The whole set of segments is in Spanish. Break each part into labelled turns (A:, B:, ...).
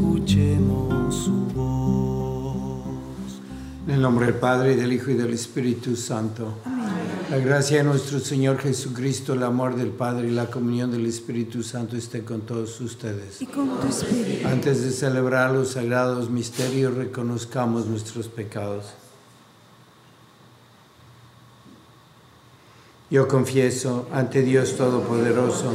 A: Escuchemos su voz.
B: En el nombre del Padre, y del Hijo y del Espíritu Santo. La gracia de nuestro Señor Jesucristo, el amor del Padre y la comunión del Espíritu Santo esté con todos ustedes.
C: Y con tu espíritu.
B: Antes de celebrar los sagrados misterios, reconozcamos nuestros pecados. Yo confieso ante Dios Todopoderoso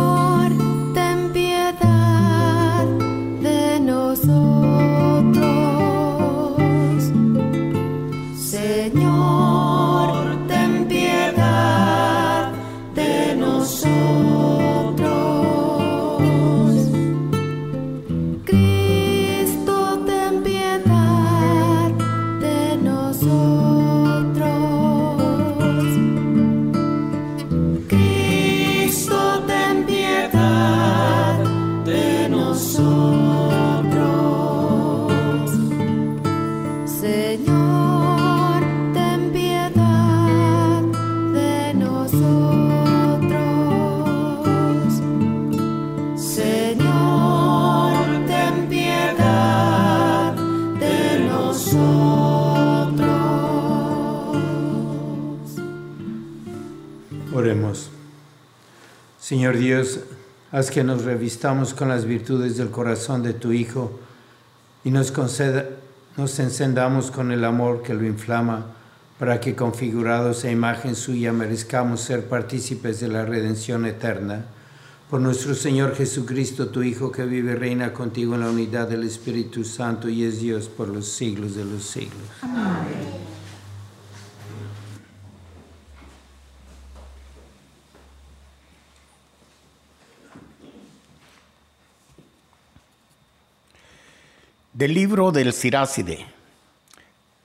C: Señor
B: Dios, haz que nos revistamos con las virtudes del corazón de tu Hijo y nos conceda, nos encendamos con el amor que lo inflama, para que configurados a imagen suya merezcamos ser partícipes de la redención eterna. Por nuestro Señor Jesucristo, tu Hijo, que vive y reina contigo en la unidad del Espíritu Santo y es Dios por los siglos de los siglos.
D: Del libro del Siráside.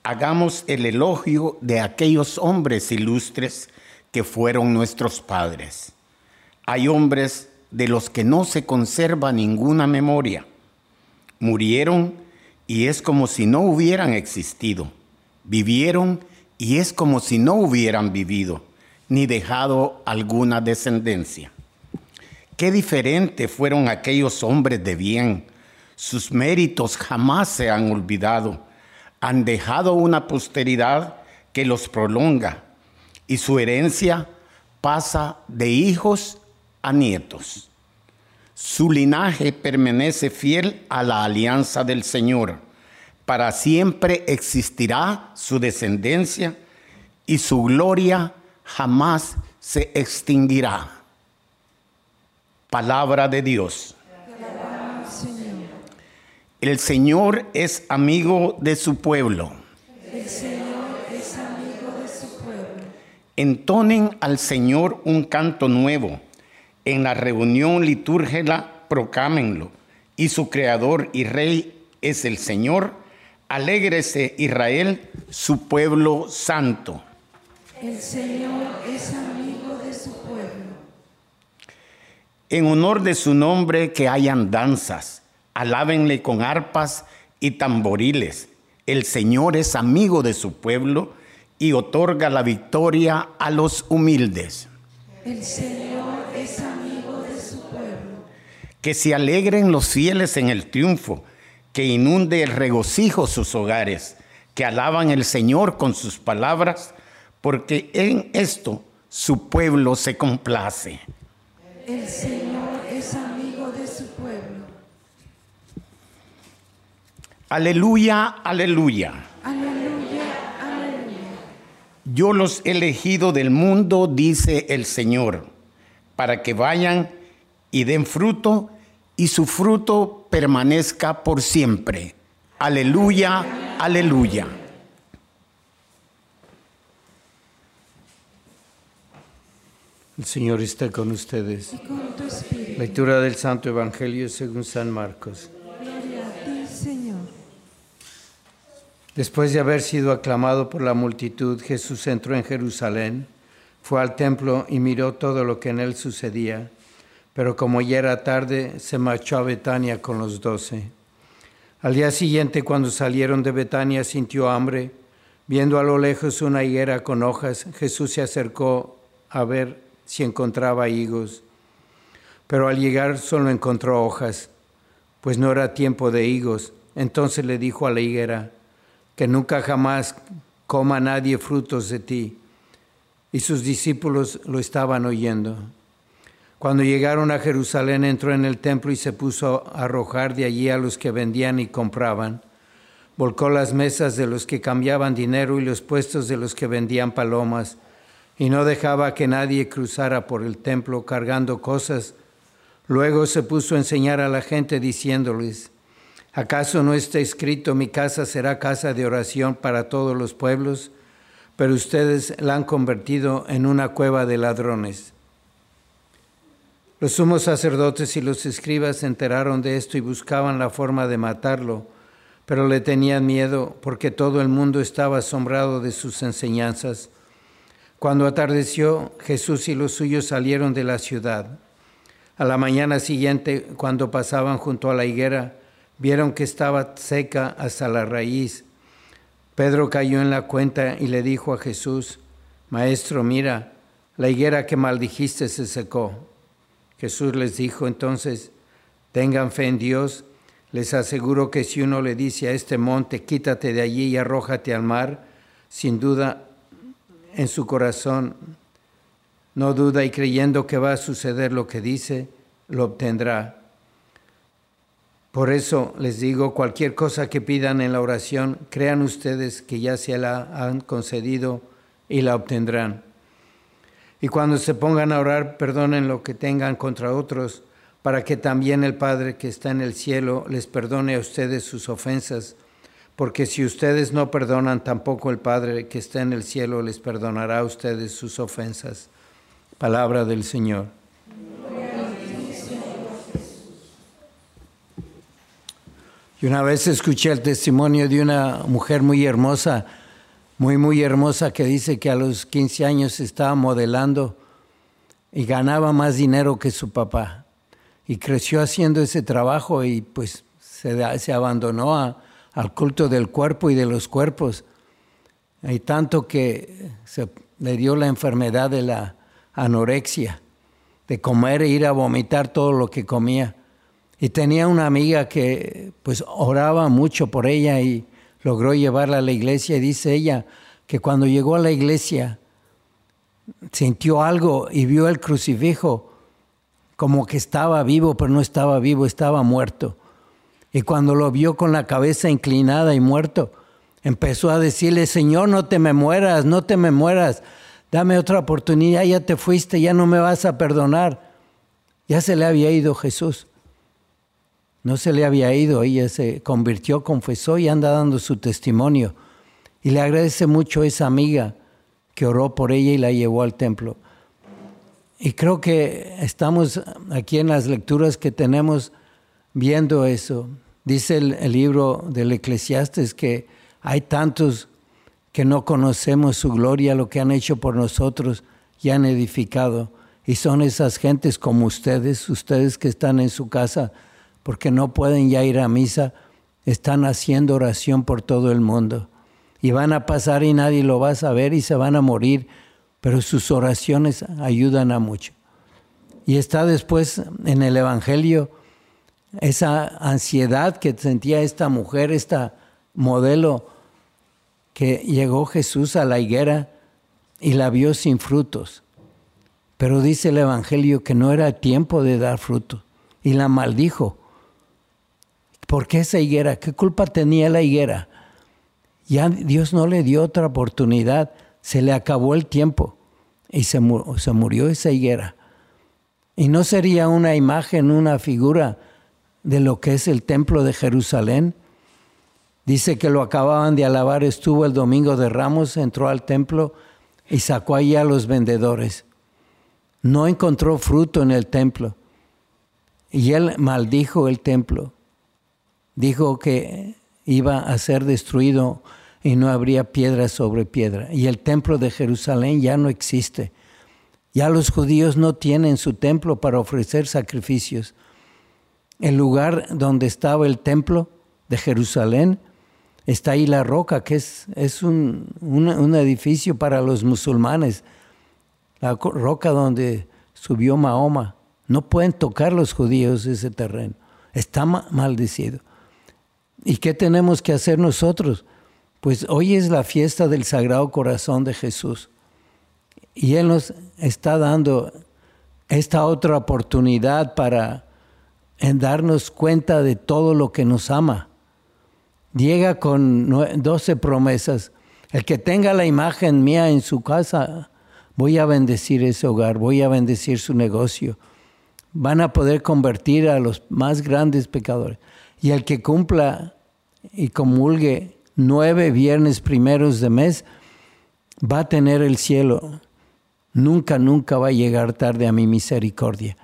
D: Hagamos el elogio de aquellos hombres ilustres que fueron nuestros padres. Hay hombres de los que no se conserva ninguna memoria. Murieron y es como si no hubieran existido. Vivieron y es como si no hubieran vivido, ni dejado alguna descendencia. Qué diferente fueron aquellos hombres de bien. Sus méritos jamás se han olvidado. Han dejado una posteridad que los prolonga y su herencia pasa de hijos a nietos. Su linaje permanece fiel a la alianza del Señor. Para siempre existirá su descendencia y su gloria jamás se extinguirá. Palabra de Dios. El Señor es amigo de su pueblo.
C: El Señor es amigo de su pueblo.
D: Entonen al Señor un canto nuevo. En la reunión litúrgica proclámenlo. Y su creador y rey es el Señor. Alégrese Israel, su pueblo santo.
C: El Señor es amigo de su pueblo.
D: En honor de su nombre que hayan danzas, alábenle con arpas y tamboriles. El Señor es amigo de su pueblo y otorga la victoria a los humildes.
E: El Señor es amigo de su pueblo.
D: Que se alegren los fieles en el triunfo, que inunde el regocijo sus hogares, que alaban el Señor con sus palabras, porque en esto su pueblo se complace.
E: El Señor es amigo de su pueblo.
D: Aleluya, aleluya.
E: Aleluya, aleluya.
D: Yo los he elegido del mundo, dice el Señor, para que vayan y den fruto y su fruto permanezca por siempre. Aleluya, aleluya.
B: El Señor está con ustedes.
E: Y con tu espíritu.
B: Lectura del Santo Evangelio según San Marcos.
E: Gloria a ti, Señor.
B: Después de haber sido aclamado por la multitud, Jesús entró en Jerusalén, fue al templo y miró todo lo que en él sucedía. Pero como ya era tarde, se marchó a Betania con los doce. Al día siguiente, cuando salieron de Betania, sintió hambre. Viendo a lo lejos una higuera con hojas, Jesús se acercó a ver si encontraba higos. Pero al llegar solo encontró hojas, pues no era tiempo de higos. Entonces le dijo a la higuera, que nunca jamás coma nadie frutos de ti. Y sus discípulos lo estaban oyendo. Cuando llegaron a Jerusalén, entró en el templo y se puso a arrojar de allí a los que vendían y compraban. Volcó las mesas de los que cambiaban dinero y los puestos de los que vendían palomas, y no dejaba que nadie cruzara por el templo cargando cosas. Luego se puso a enseñar a la gente diciéndoles, ¿acaso no está escrito mi casa será casa de oración para todos los pueblos? Pero ustedes la han convertido en una cueva de ladrones. Los sumos sacerdotes y los escribas se enteraron de esto y buscaban la forma de matarlo, pero le tenían miedo porque todo el mundo estaba asombrado de sus enseñanzas. Cuando atardeció, Jesús y los suyos salieron de la ciudad. A la mañana siguiente, cuando pasaban junto a la higuera, vieron que estaba seca hasta la raíz. Pedro cayó en la cuenta y le dijo a Jesús, Maestro, mira, la higuera que maldijiste se secó. Jesús les dijo entonces, tengan fe en Dios. Les aseguro que si uno le dice a este monte, quítate de allí y arrójate al mar, sin duda en su corazón no duda y creyendo que va a suceder lo que dice, lo obtendrá. Por eso les digo, cualquier cosa que pidan en la oración, crean ustedes que ya se la han concedido y la obtendrán. Y cuando se pongan a orar, perdonen lo que tengan contra otros, para que también el Padre que está en el cielo les perdone a ustedes sus ofensas. Porque si ustedes no perdonan, tampoco el Padre que está en el cielo les perdonará a ustedes sus ofensas. Palabra del Señor. Y una vez escuché el testimonio de una mujer muy hermosa, muy, muy hermosa, que dice que a los 15 años estaba modelando y ganaba más dinero que su papá. Y creció haciendo ese trabajo y pues se, abandonó a, al culto del cuerpo y de los cuerpos. Hay tanto que se le dio la enfermedad de la anorexia, de comer e ir a vomitar todo lo que comía. Y tenía una amiga que pues oraba mucho por ella y logró llevarla a la iglesia y dice ella que cuando llegó a la iglesia sintió algo y vio el crucifijo como que estaba vivo, pero no estaba vivo, estaba muerto. Y cuando lo vio con la cabeza inclinada y muerto, empezó a decirle, Señor, no te me mueras, no te me mueras, dame otra oportunidad, ya te fuiste, ya no me vas a perdonar. Ya se le había ido Jesús. No se le había ido, ella se convirtió, confesó y anda dando su testimonio. Y le agradece mucho a esa amiga que oró por ella y la llevó al templo. Y creo que estamos aquí en las lecturas que tenemos viendo eso. Dice el, el libro del Eclesiastes que hay tantos que no conocemos su gloria, lo que han hecho por nosotros y han edificado. Y son esas gentes como ustedes, ustedes que están en su casa porque no pueden ya ir a misa, están haciendo oración por todo el mundo. Y van a pasar y nadie lo va a saber y se van a morir, pero sus oraciones ayudan a mucho. Y está después en el Evangelio esa ansiedad que sentía esta mujer, esta modelo, que llegó Jesús a la higuera y la vio sin frutos. Pero dice el Evangelio que no era tiempo de dar fruto y la maldijo. ¿Por qué esa higuera? ¿Qué culpa tenía la higuera? Ya Dios no le dio otra oportunidad, se le acabó el tiempo y se, se murió esa higuera. Y no sería una imagen, una figura de lo que es el templo de Jerusalén. Dice que lo acababan de alabar, estuvo el domingo de Ramos, entró al templo y sacó ahí a los vendedores no encontró fruto en el templo. Y él maldijo el templo. Dijo que iba a ser destruido y no habría piedra sobre piedra. Y el templo de Jerusalén ya no existe. Ya los judíos no tienen su templo para ofrecer sacrificios. El lugar donde estaba el templo de Jerusalén, está ahí la roca, que es, es un, un edificio para los musulmanes la roca donde subió Mahoma. No pueden tocar los judíos ese terreno. Está maldecido. ¿Y qué tenemos que hacer nosotros? Pues hoy es la fiesta del Sagrado Corazón de Jesús. Y Él nos está dando esta otra oportunidad para en darnos cuenta de todo lo que nos ama. Llega con doce promesas. El que tenga la imagen mía en su casa, voy a bendecir ese hogar, voy a bendecir su negocio. Van a poder convertir a los más grandes pecadores. Y el que cumpla y comulgue nueve viernes primeros de mes, va a tener el cielo. Nunca, nunca va a llegar tarde a mi misericordia.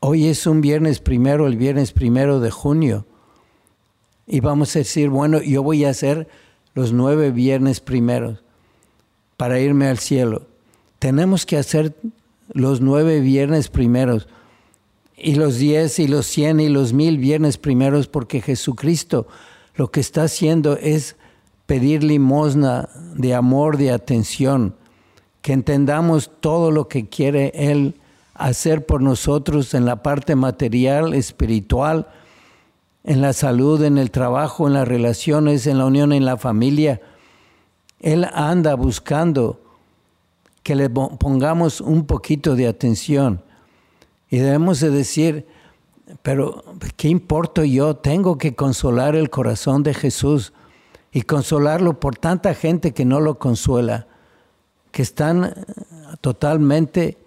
B: Hoy es un viernes primero, el viernes primero de junio. Y vamos a decir, bueno, yo voy a hacer los nueve viernes primeros para irme al cielo tenemos que hacer los nueve viernes primeros y los diez y los cien y los mil viernes primeros porque Jesucristo lo que está haciendo es pedir limosna de amor, de atención, que entendamos todo lo que quiere Él hacer por nosotros en la parte material, espiritual, en la salud, en el trabajo, en las relaciones, en la unión, en la familia. Él anda buscando que le pongamos un poquito de atención. Y debemos de decir, pero ¿qué importo yo? Tengo que consolar el corazón de Jesús y consolarlo por tanta gente que no lo consuela, que están eh, totalmente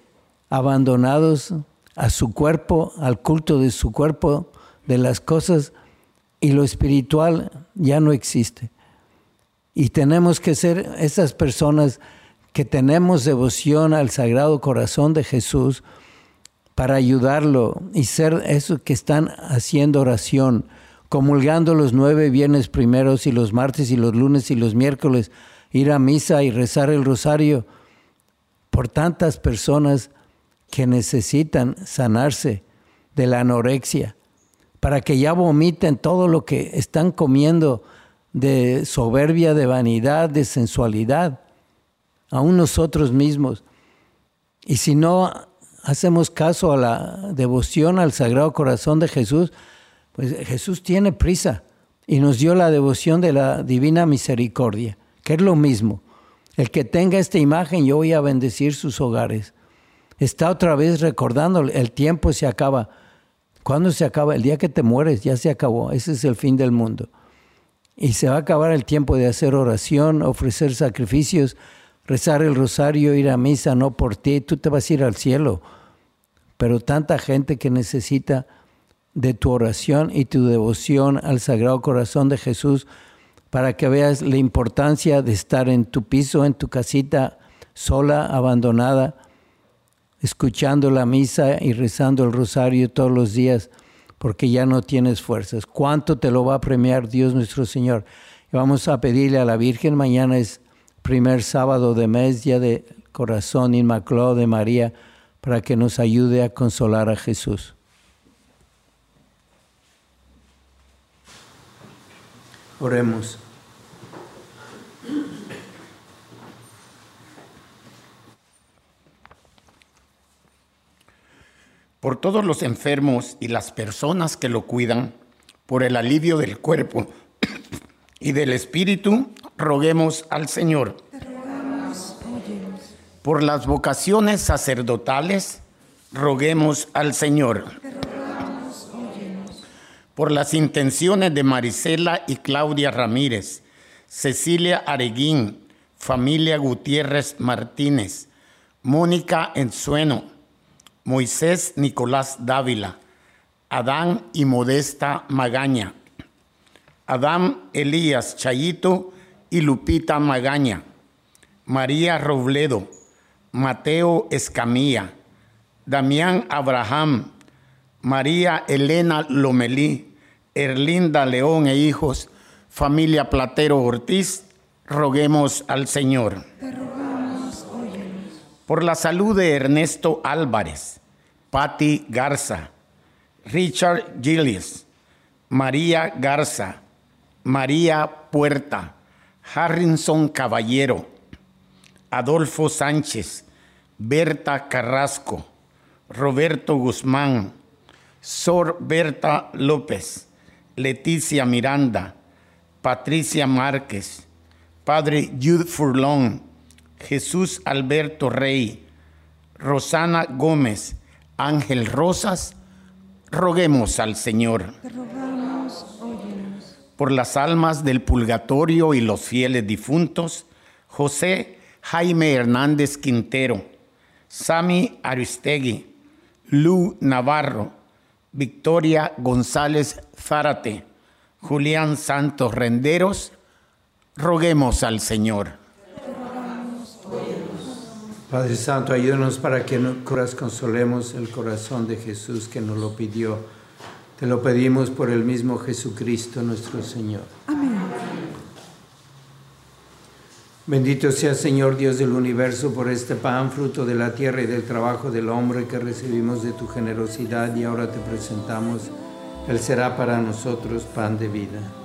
B: abandonados a su cuerpo, al culto de su cuerpo, de las cosas, y lo espiritual ya no existe. Y tenemos que ser esas personas que tenemos devoción al Sagrado Corazón de Jesús para ayudarlo y ser eso que están haciendo oración, comulgando los nueve viernes primeros y los martes y los lunes y los miércoles, ir a misa y rezar el rosario por tantas personas que necesitan sanarse de la anorexia, para que ya vomiten todo lo que están comiendo de soberbia, de vanidad, de sensualidad aún nosotros mismos. Y si no hacemos caso a la devoción al Sagrado Corazón de Jesús, pues Jesús tiene prisa y nos dio la devoción de la Divina Misericordia, que es lo mismo. El que tenga esta imagen, yo voy a bendecir sus hogares. Está otra vez recordando, el tiempo se acaba. ¿Cuándo se acaba? El día que te mueres, ya se acabó. Ese es el fin del mundo. Y se va a acabar el tiempo de hacer oración, ofrecer sacrificios, rezar el rosario, ir a misa, no por ti, tú te vas a ir al cielo. Pero tanta gente que necesita de tu oración y tu devoción al Sagrado Corazón de Jesús para que veas la importancia de estar en tu piso, en tu casita, sola, abandonada, escuchando la misa y rezando el rosario todos los días, porque ya no tienes fuerzas. ¿Cuánto te lo va a premiar Dios nuestro Señor? vamos a pedirle a la Virgen, mañana es primer sábado de mes, día de corazón inmaculado de María, para que nos ayude a consolar a Jesús. Oremos.
D: por todos los enfermos y las personas que lo cuidan, por el alivio del cuerpo y del espíritu, roguemos al Señor. Por las vocaciones sacerdotales, roguemos al Señor. Por las intenciones de Marisela y Claudia Ramírez, Cecilia Areguín, familia Gutiérrez Martínez, Mónica Ensueno, Moisés Nicolás Dávila, Adán y Modesta Magaña, Adán Elías Chayito y Lupita Magaña, María Robledo, Mateo Escamilla, Damián Abraham, María Elena Lomelí, Erlinda León e hijos, familia Platero Ortiz, roguemos al Señor. Por la salud de Ernesto Álvarez, Patti Garza, Richard Gillies, María Garza, María Puerta, Harrison Caballero, Adolfo Sánchez, Berta Carrasco, Roberto Guzmán, Sor Berta López, Leticia Miranda, Patricia Márquez, Padre Jude Furlong, Jesús Alberto Rey, Rosana Gómez, Ángel Rosas, roguemos al Señor. Por las almas del purgatorio y los fieles difuntos, José Jaime Hernández Quintero, Sami Aristegui, Lu Navarro, Victoria González Zárate, Julián Santos Renderos, roguemos al Señor.
B: Padre Santo, ayúdanos para que nosotros consolemos el corazón de Jesús que nos lo pidió. Te lo pedimos por el mismo Jesucristo nuestro Señor. Amén. Bendito sea Señor Dios del universo por este pan, fruto de la tierra y del trabajo del hombre que recibimos de tu generosidad y ahora te presentamos. Él será para nosotros pan de vida.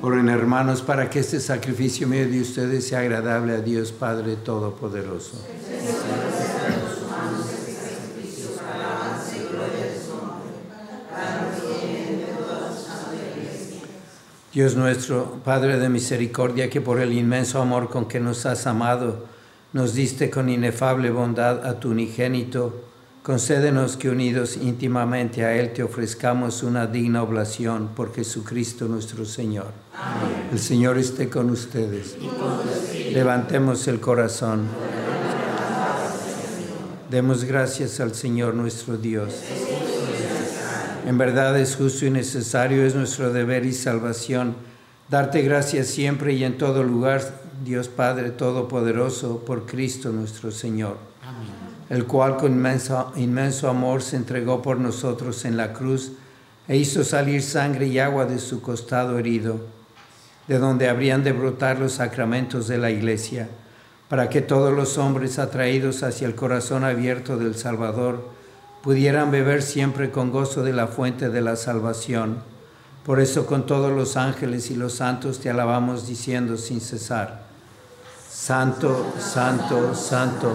B: Oren hermanos para que este sacrificio medio de ustedes sea agradable a Dios Padre Todopoderoso. Dios nuestro, Padre de misericordia, que por el inmenso amor con que nos has amado, nos diste con inefable bondad a tu unigénito Concédenos que unidos íntimamente a Él te ofrezcamos una digna oblación por Jesucristo nuestro Señor. Amén. El Señor esté con ustedes. Levantemos el corazón. Demos gracias al Señor nuestro Dios. En verdad es justo y necesario, es nuestro deber y salvación darte gracias siempre y en todo lugar, Dios Padre Todopoderoso, por Cristo nuestro Señor el cual con inmenso, inmenso amor se entregó por nosotros en la cruz e hizo salir sangre y agua de su costado herido, de donde habrían de brotar los sacramentos de la iglesia, para que todos los hombres atraídos hacia el corazón abierto del Salvador pudieran beber siempre con gozo de la fuente de la salvación. Por eso con todos los ángeles y los santos te alabamos diciendo sin cesar, Santo, Santo, Santo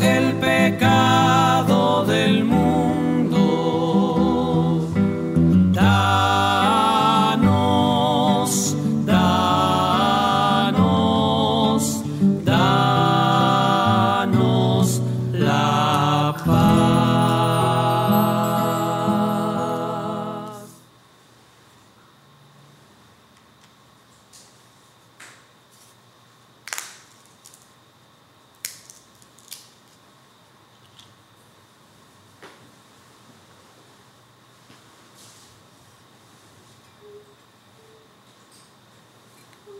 F: el pecado del mundo.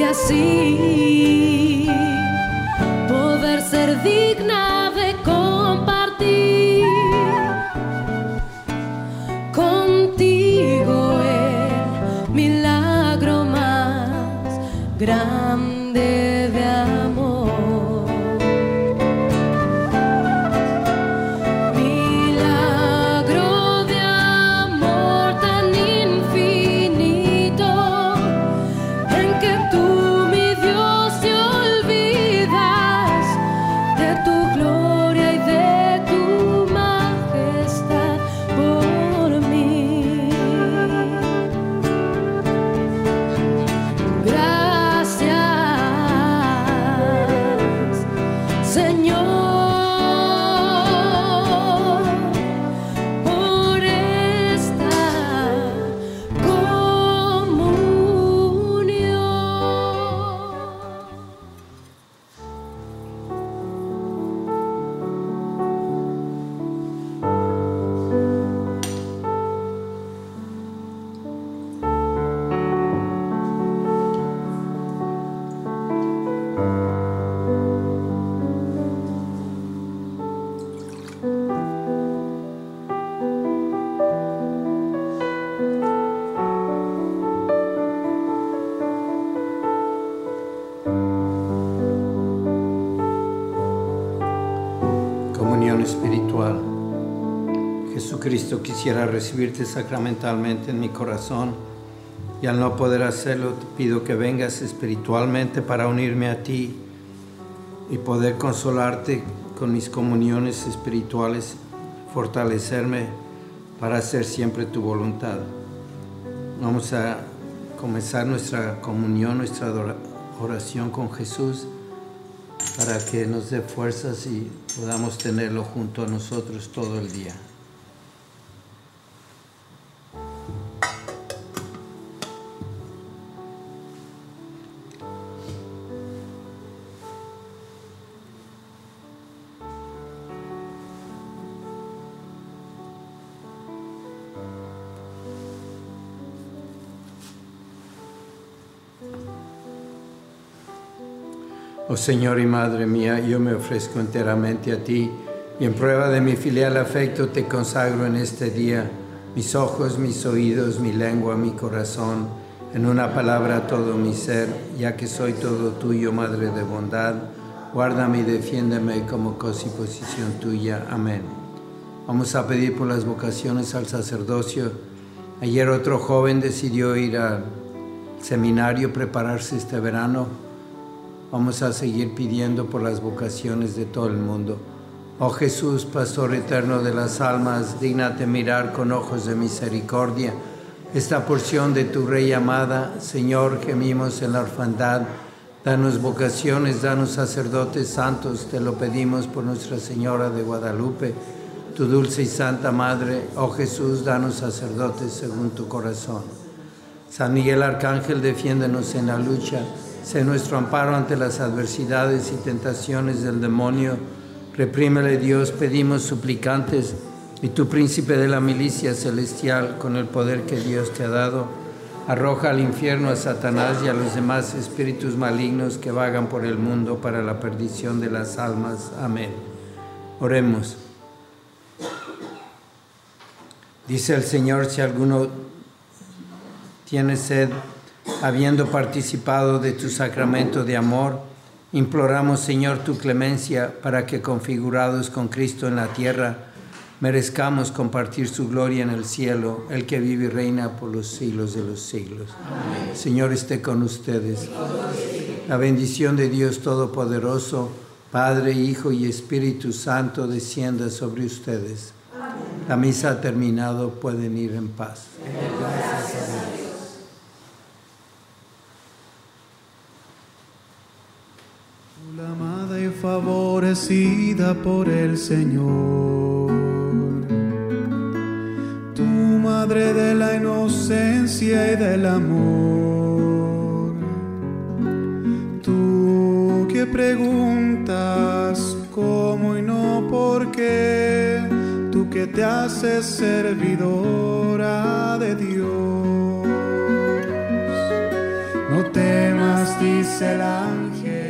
E: Y así
B: Quisiera recibirte sacramentalmente en mi corazón y al no poder hacerlo te pido que vengas espiritualmente para unirme a ti y poder consolarte con mis comuniones espirituales, fortalecerme para hacer siempre tu voluntad. Vamos a comenzar nuestra comunión, nuestra oración con Jesús para que nos dé fuerzas y podamos tenerlo junto a nosotros todo el día. Señor y Madre mía, yo me ofrezco enteramente a ti y en prueba de mi filial afecto te consagro en este día mis ojos, mis oídos, mi lengua, mi corazón, en una palabra todo mi ser, ya que soy todo tuyo, Madre de bondad, guárdame y defiéndeme como cosa y posición tuya. Amén. Vamos a pedir por las vocaciones al sacerdocio. Ayer otro joven decidió ir al seminario, prepararse este verano. Vamos a seguir pidiendo por las vocaciones de todo el mundo. Oh Jesús, Pastor eterno de las almas, dígnate mirar con ojos de misericordia esta porción de tu Rey amada. Señor, gemimos en la orfandad. Danos vocaciones, danos sacerdotes santos, te lo pedimos por Nuestra Señora de Guadalupe, tu dulce y santa Madre. Oh Jesús, danos sacerdotes según tu corazón. San Miguel Arcángel, defiéndenos en la lucha. Sé nuestro amparo ante las adversidades y tentaciones del demonio. Reprímele Dios, pedimos suplicantes, y tu príncipe de la milicia celestial, con el poder que Dios te ha dado, arroja al infierno a Satanás y a los demás espíritus malignos que vagan por el mundo para la perdición de las almas. Amén. Oremos. Dice el Señor, si alguno tiene sed, habiendo participado de tu sacramento de amor, Imploramos, Señor, tu clemencia para que, configurados con Cristo en la tierra, merezcamos compartir su gloria en el cielo, el que vive y reina por los siglos de los siglos. Señor, esté con ustedes. La bendición de Dios Todopoderoso, Padre, Hijo y Espíritu Santo, descienda sobre ustedes. La misa ha terminado, pueden ir en paz.
G: La amada y por el Señor, tu madre de la inocencia y del amor, tú que preguntas cómo y no por qué, tú que te haces servidora de Dios, no temas, dice el ángel.